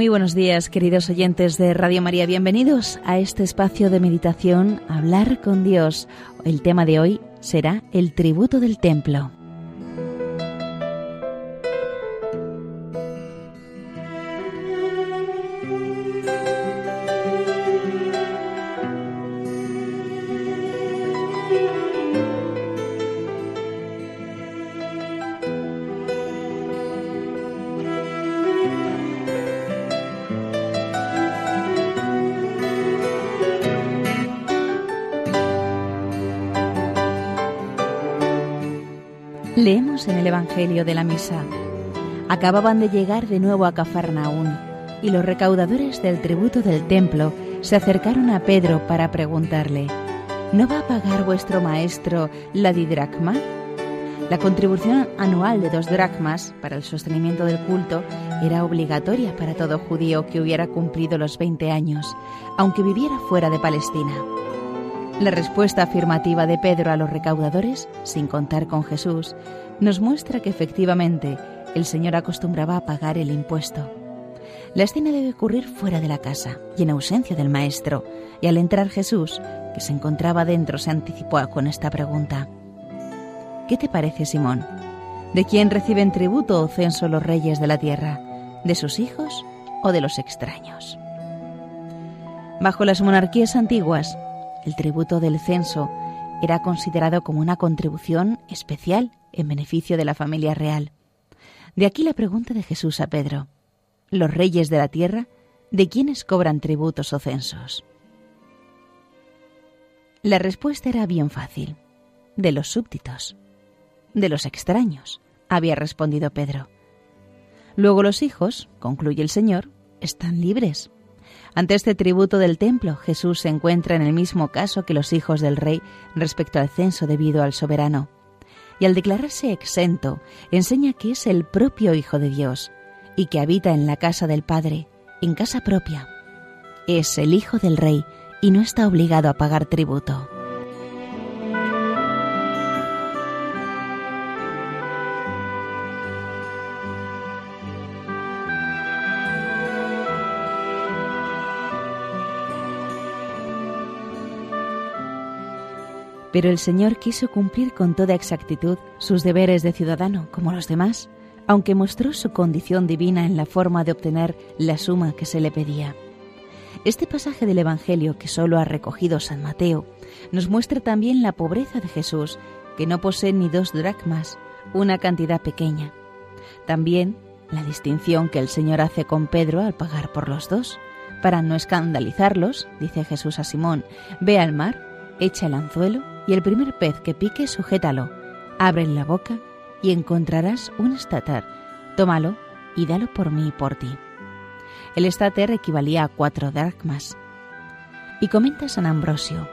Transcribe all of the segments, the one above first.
Muy buenos días, queridos oyentes de Radio María. Bienvenidos a este espacio de meditación, Hablar con Dios. El tema de hoy será el tributo del templo. Leemos en el Evangelio de la Misa. Acababan de llegar de nuevo a Cafarnaún y los recaudadores del tributo del templo se acercaron a Pedro para preguntarle, ¿no va a pagar vuestro maestro la didracma? La contribución anual de dos dracmas para el sostenimiento del culto era obligatoria para todo judío que hubiera cumplido los 20 años, aunque viviera fuera de Palestina. La respuesta afirmativa de Pedro a los recaudadores, sin contar con Jesús, nos muestra que efectivamente el Señor acostumbraba a pagar el impuesto. La escena debe ocurrir fuera de la casa y en ausencia del Maestro, y al entrar Jesús, que se encontraba dentro, se anticipó con esta pregunta. ¿Qué te parece, Simón? ¿De quién reciben tributo o censo los reyes de la tierra? ¿De sus hijos o de los extraños? Bajo las monarquías antiguas, el tributo del censo era considerado como una contribución especial en beneficio de la familia real. De aquí la pregunta de Jesús a Pedro. ¿Los reyes de la tierra de quiénes cobran tributos o censos? La respuesta era bien fácil. De los súbditos. De los extraños, había respondido Pedro. Luego los hijos, concluye el Señor, están libres ante este tributo del templo, Jesús se encuentra en el mismo caso que los hijos del rey respecto al censo debido al soberano. Y al declararse exento, enseña que es el propio Hijo de Dios y que habita en la casa del Padre, en casa propia. Es el Hijo del Rey y no está obligado a pagar tributo. Pero el Señor quiso cumplir con toda exactitud sus deberes de ciudadano, como los demás, aunque mostró su condición divina en la forma de obtener la suma que se le pedía. Este pasaje del Evangelio que solo ha recogido San Mateo nos muestra también la pobreza de Jesús, que no posee ni dos dracmas, una cantidad pequeña. También la distinción que el Señor hace con Pedro al pagar por los dos. Para no escandalizarlos, dice Jesús a Simón, ve al mar, echa el anzuelo y el primer pez que pique, sujétalo, abre la boca y encontrarás un estater. Tómalo y dalo por mí y por ti. El estater equivalía a cuatro dracmas. Y comenta San Ambrosio.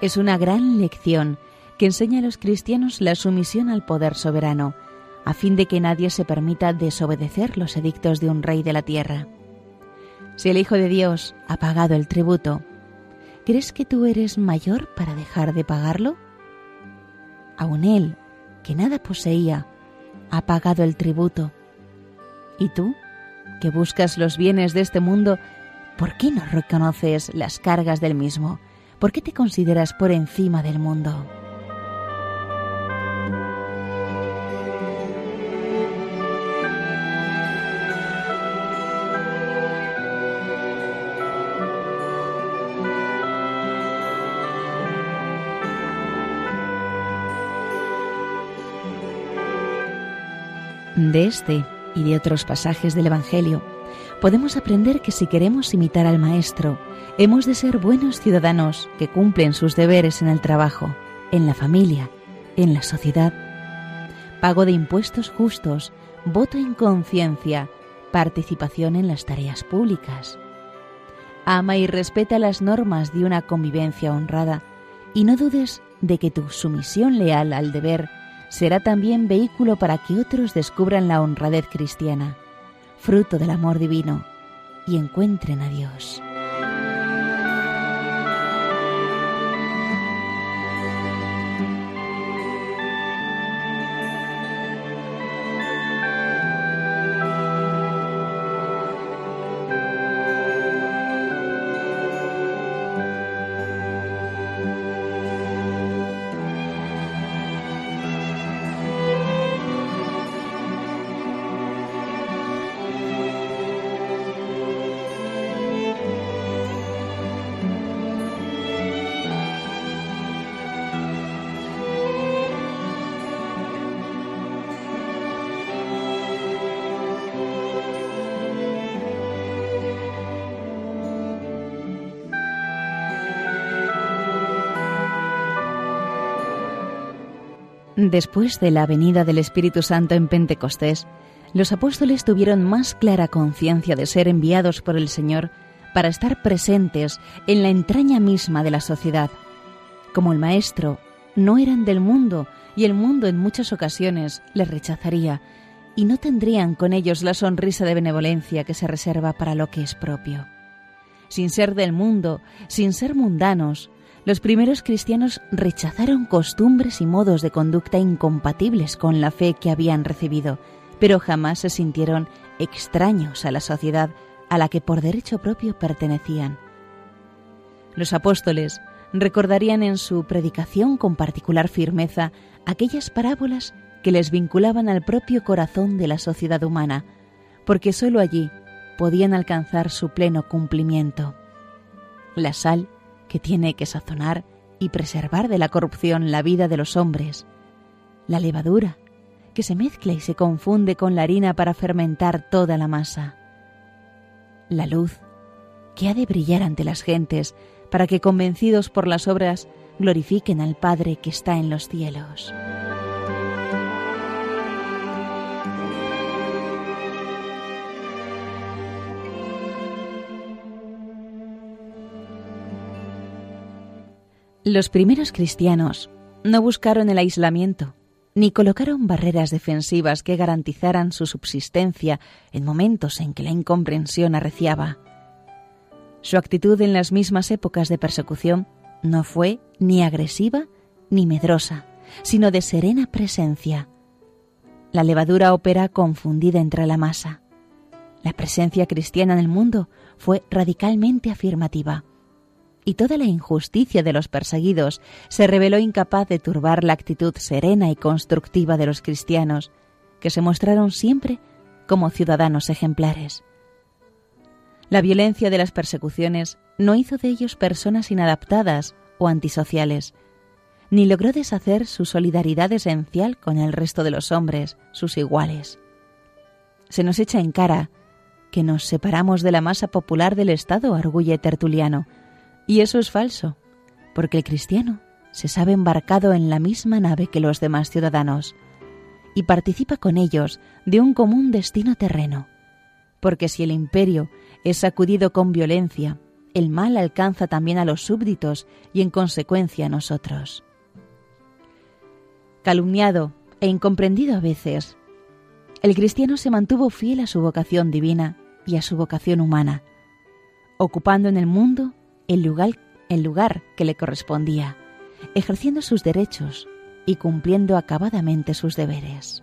Es una gran lección que enseña a los cristianos la sumisión al poder soberano, a fin de que nadie se permita desobedecer los edictos de un rey de la tierra. Si el Hijo de Dios ha pagado el tributo, ¿Crees que tú eres mayor para dejar de pagarlo? Aun él, que nada poseía, ha pagado el tributo. ¿Y tú, que buscas los bienes de este mundo, por qué no reconoces las cargas del mismo? ¿Por qué te consideras por encima del mundo? De este y de otros pasajes del Evangelio podemos aprender que si queremos imitar al Maestro, hemos de ser buenos ciudadanos que cumplen sus deberes en el trabajo, en la familia, en la sociedad. Pago de impuestos justos, voto en conciencia, participación en las tareas públicas. Ama y respeta las normas de una convivencia honrada y no dudes de que tu sumisión leal al deber será también vehículo para que otros descubran la honradez cristiana, fruto del amor divino, y encuentren a Dios. Después de la venida del Espíritu Santo en Pentecostés, los apóstoles tuvieron más clara conciencia de ser enviados por el Señor para estar presentes en la entraña misma de la sociedad. Como el Maestro, no eran del mundo y el mundo en muchas ocasiones les rechazaría y no tendrían con ellos la sonrisa de benevolencia que se reserva para lo que es propio. Sin ser del mundo, sin ser mundanos, los primeros cristianos rechazaron costumbres y modos de conducta incompatibles con la fe que habían recibido, pero jamás se sintieron extraños a la sociedad a la que por derecho propio pertenecían. Los apóstoles recordarían en su predicación con particular firmeza aquellas parábolas que les vinculaban al propio corazón de la sociedad humana, porque sólo allí podían alcanzar su pleno cumplimiento. La sal que tiene que sazonar y preservar de la corrupción la vida de los hombres. La levadura que se mezcla y se confunde con la harina para fermentar toda la masa. La luz que ha de brillar ante las gentes para que convencidos por las obras glorifiquen al Padre que está en los cielos. Los primeros cristianos no buscaron el aislamiento, ni colocaron barreras defensivas que garantizaran su subsistencia en momentos en que la incomprensión arreciaba. Su actitud en las mismas épocas de persecución no fue ni agresiva ni medrosa, sino de serena presencia. La levadura opera confundida entre la masa. La presencia cristiana en el mundo fue radicalmente afirmativa y toda la injusticia de los perseguidos se reveló incapaz de turbar la actitud serena y constructiva de los cristianos, que se mostraron siempre como ciudadanos ejemplares. La violencia de las persecuciones no hizo de ellos personas inadaptadas o antisociales, ni logró deshacer su solidaridad esencial con el resto de los hombres, sus iguales. Se nos echa en cara que nos separamos de la masa popular del Estado, arguye Tertuliano, y eso es falso, porque el cristiano se sabe embarcado en la misma nave que los demás ciudadanos y participa con ellos de un común destino terreno, porque si el imperio es sacudido con violencia, el mal alcanza también a los súbditos y en consecuencia a nosotros. Calumniado e incomprendido a veces, el cristiano se mantuvo fiel a su vocación divina y a su vocación humana, ocupando en el mundo el lugar, el lugar que le correspondía, ejerciendo sus derechos y cumpliendo acabadamente sus deberes.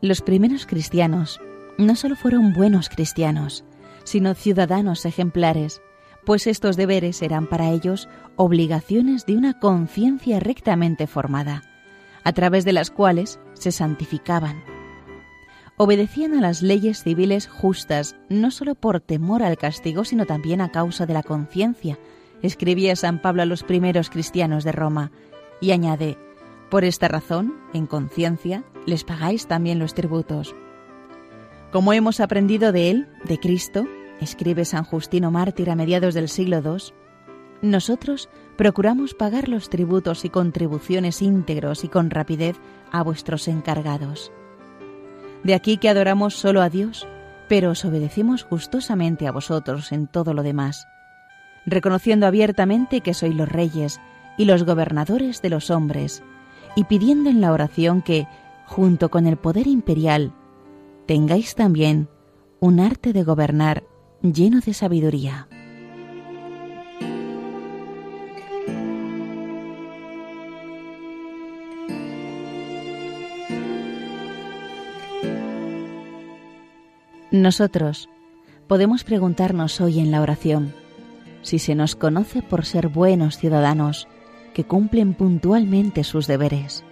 Los primeros cristianos no solo fueron buenos cristianos, sino ciudadanos ejemplares, pues estos deberes eran para ellos obligaciones de una conciencia rectamente formada, a través de las cuales se santificaban. Obedecían a las leyes civiles justas, no solo por temor al castigo, sino también a causa de la conciencia, escribía San Pablo a los primeros cristianos de Roma, y añade, por esta razón, en conciencia, les pagáis también los tributos, como hemos aprendido de él, de Cristo, escribe San Justino Mártir a mediados del siglo II, nosotros procuramos pagar los tributos y contribuciones íntegros y con rapidez a vuestros encargados. De aquí que adoramos solo a Dios, pero os obedecemos gustosamente a vosotros en todo lo demás, reconociendo abiertamente que sois los reyes y los gobernadores de los hombres, y pidiendo en la oración que, junto con el poder imperial, tengáis también un arte de gobernar lleno de sabiduría. Nosotros podemos preguntarnos hoy en la oración si se nos conoce por ser buenos ciudadanos que cumplen puntualmente sus deberes,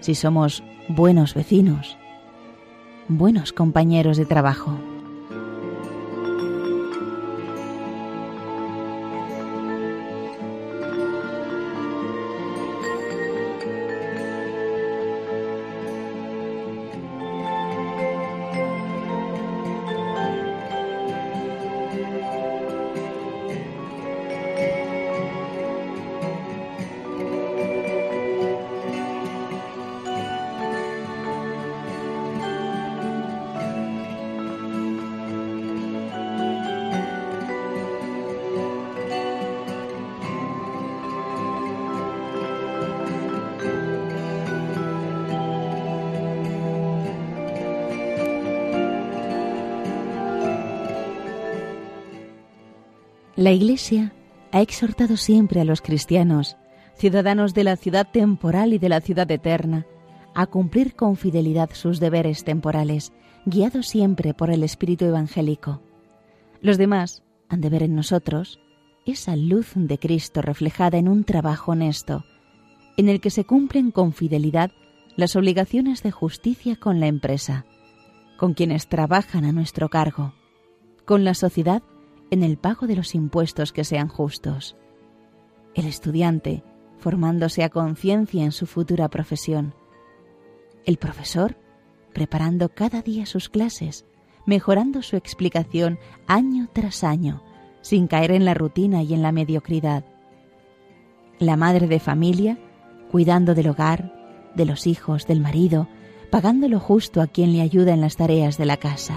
si somos buenos vecinos, buenos compañeros de trabajo. La Iglesia ha exhortado siempre a los cristianos, ciudadanos de la ciudad temporal y de la ciudad eterna, a cumplir con fidelidad sus deberes temporales, guiados siempre por el Espíritu Evangélico. Los demás han de ver en nosotros esa luz de Cristo reflejada en un trabajo honesto, en el que se cumplen con fidelidad las obligaciones de justicia con la empresa, con quienes trabajan a nuestro cargo, con la sociedad en el pago de los impuestos que sean justos. El estudiante, formándose a conciencia en su futura profesión. El profesor, preparando cada día sus clases, mejorando su explicación año tras año, sin caer en la rutina y en la mediocridad. La madre de familia, cuidando del hogar, de los hijos, del marido, pagando lo justo a quien le ayuda en las tareas de la casa.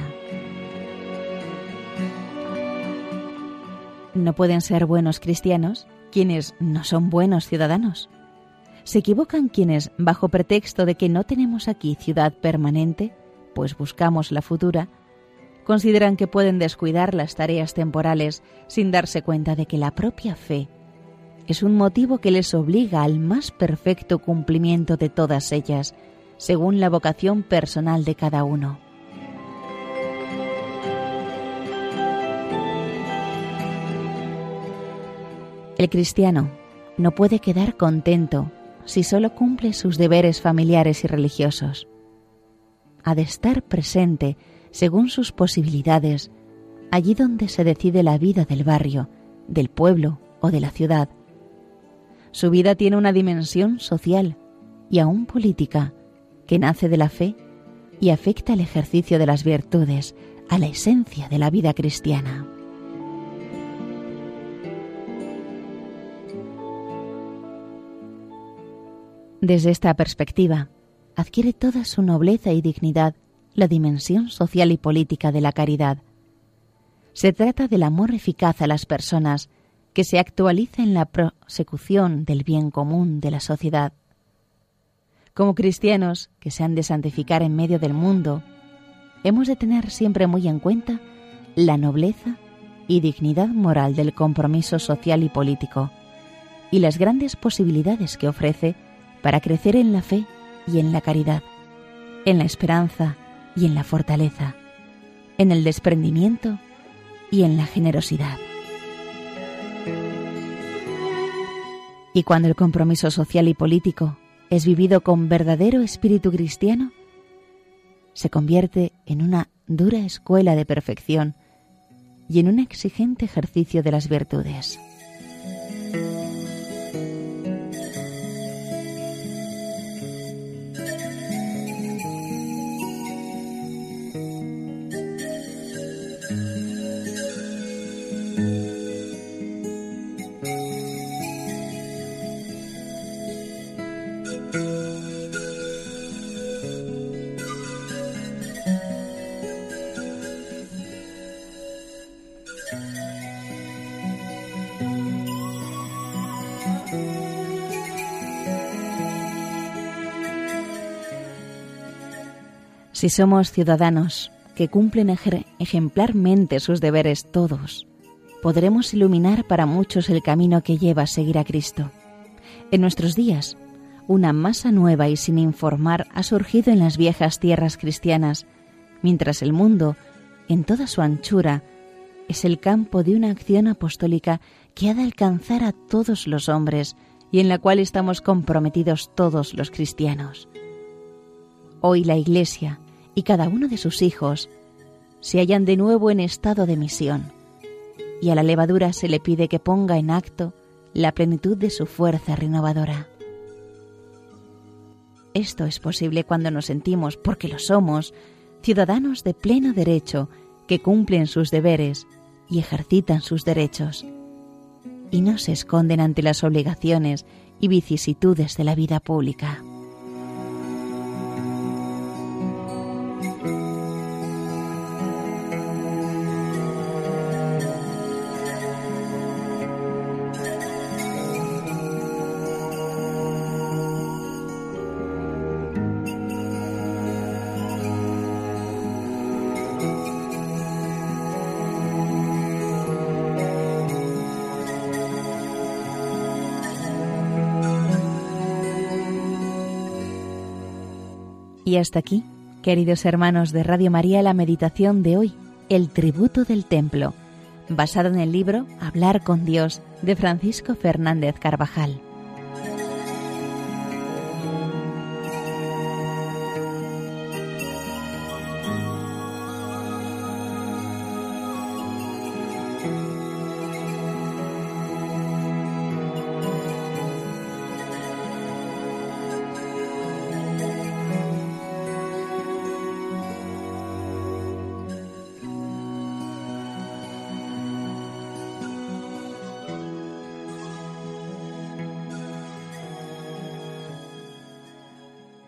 No pueden ser buenos cristianos quienes no son buenos ciudadanos. Se equivocan quienes, bajo pretexto de que no tenemos aquí ciudad permanente, pues buscamos la futura, consideran que pueden descuidar las tareas temporales sin darse cuenta de que la propia fe es un motivo que les obliga al más perfecto cumplimiento de todas ellas, según la vocación personal de cada uno. El cristiano no puede quedar contento si solo cumple sus deberes familiares y religiosos. Ha de estar presente, según sus posibilidades, allí donde se decide la vida del barrio, del pueblo o de la ciudad. Su vida tiene una dimensión social y aún política que nace de la fe y afecta al ejercicio de las virtudes, a la esencia de la vida cristiana. Desde esta perspectiva, adquiere toda su nobleza y dignidad la dimensión social y política de la caridad. Se trata del amor eficaz a las personas que se actualiza en la prosecución del bien común de la sociedad. Como cristianos que se han de santificar en medio del mundo, hemos de tener siempre muy en cuenta la nobleza y dignidad moral del compromiso social y político y las grandes posibilidades que ofrece para crecer en la fe y en la caridad, en la esperanza y en la fortaleza, en el desprendimiento y en la generosidad. Y cuando el compromiso social y político es vivido con verdadero espíritu cristiano, se convierte en una dura escuela de perfección y en un exigente ejercicio de las virtudes. Si somos ciudadanos que cumplen ejemplarmente sus deberes todos, podremos iluminar para muchos el camino que lleva a seguir a Cristo. En nuestros días, una masa nueva y sin informar ha surgido en las viejas tierras cristianas, mientras el mundo, en toda su anchura, es el campo de una acción apostólica que ha de alcanzar a todos los hombres y en la cual estamos comprometidos todos los cristianos. Hoy la Iglesia, y cada uno de sus hijos se hallan de nuevo en estado de misión, y a la levadura se le pide que ponga en acto la plenitud de su fuerza renovadora. Esto es posible cuando nos sentimos, porque lo somos, ciudadanos de pleno derecho que cumplen sus deberes y ejercitan sus derechos, y no se esconden ante las obligaciones y vicisitudes de la vida pública. Y hasta aquí, queridos hermanos de Radio María, la meditación de hoy, el tributo del templo, basado en el libro Hablar con Dios de Francisco Fernández Carvajal.